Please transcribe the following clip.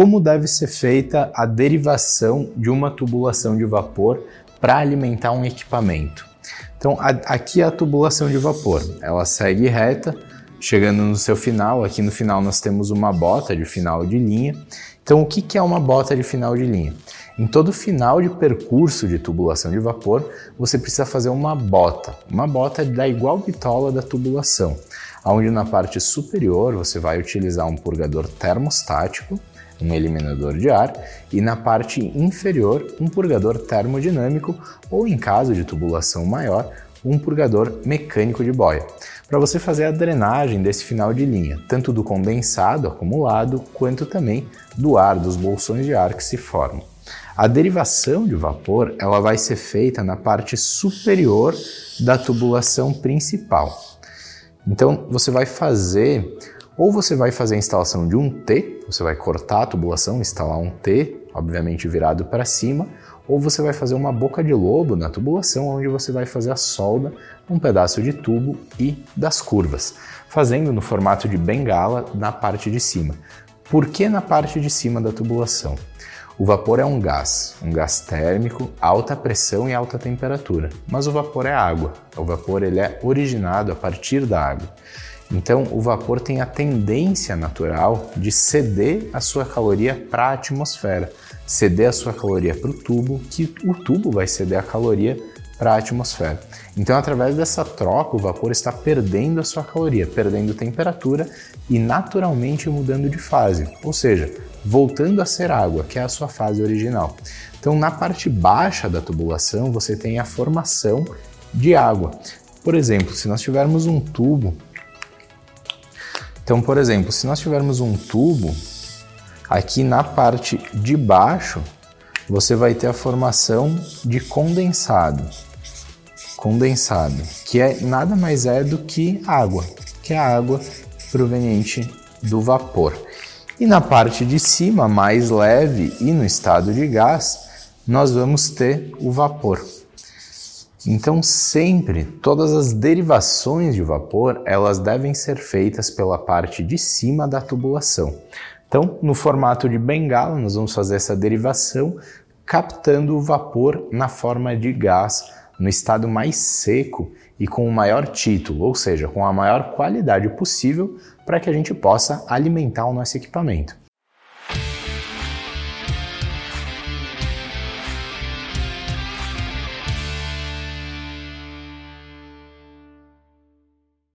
como deve ser feita a derivação de uma tubulação de vapor para alimentar um equipamento. Então, a, aqui é a tubulação de vapor. Ela segue reta, chegando no seu final. Aqui no final nós temos uma bota de final de linha. Então, o que, que é uma bota de final de linha? Em todo final de percurso de tubulação de vapor, você precisa fazer uma bota, uma bota da igual bitola da tubulação, onde na parte superior você vai utilizar um purgador termostático, um eliminador de ar, e na parte inferior um purgador termodinâmico ou, em caso de tubulação maior, um purgador mecânico de boia, para você fazer a drenagem desse final de linha, tanto do condensado acumulado quanto também do ar, dos bolsões de ar que se formam. A derivação de vapor ela vai ser feita na parte superior da tubulação principal. Então você vai fazer, ou você vai fazer a instalação de um T, você vai cortar a tubulação, instalar um T, obviamente virado para cima, ou você vai fazer uma boca de lobo na tubulação, onde você vai fazer a solda um pedaço de tubo e das curvas, fazendo no formato de bengala na parte de cima. Por que na parte de cima da tubulação? O vapor é um gás, um gás térmico, alta pressão e alta temperatura. Mas o vapor é água. O vapor ele é originado a partir da água. Então, o vapor tem a tendência natural de ceder a sua caloria para a atmosfera, ceder a sua caloria para o tubo, que o tubo vai ceder a caloria para a atmosfera. Então, através dessa troca, o vapor está perdendo a sua caloria, perdendo temperatura e naturalmente mudando de fase, ou seja, voltando a ser água, que é a sua fase original. Então, na parte baixa da tubulação, você tem a formação de água. Por exemplo, se nós tivermos um tubo. Então, por exemplo, se nós tivermos um tubo, aqui na parte de baixo, você vai ter a formação de condensado condensado, que é nada mais é do que água, que é a água proveniente do vapor. E na parte de cima, mais leve e no estado de gás, nós vamos ter o vapor. Então, sempre todas as derivações de vapor, elas devem ser feitas pela parte de cima da tubulação. Então, no formato de bengala, nós vamos fazer essa derivação captando o vapor na forma de gás no estado mais seco e com o maior título, ou seja, com a maior qualidade possível para que a gente possa alimentar o nosso equipamento.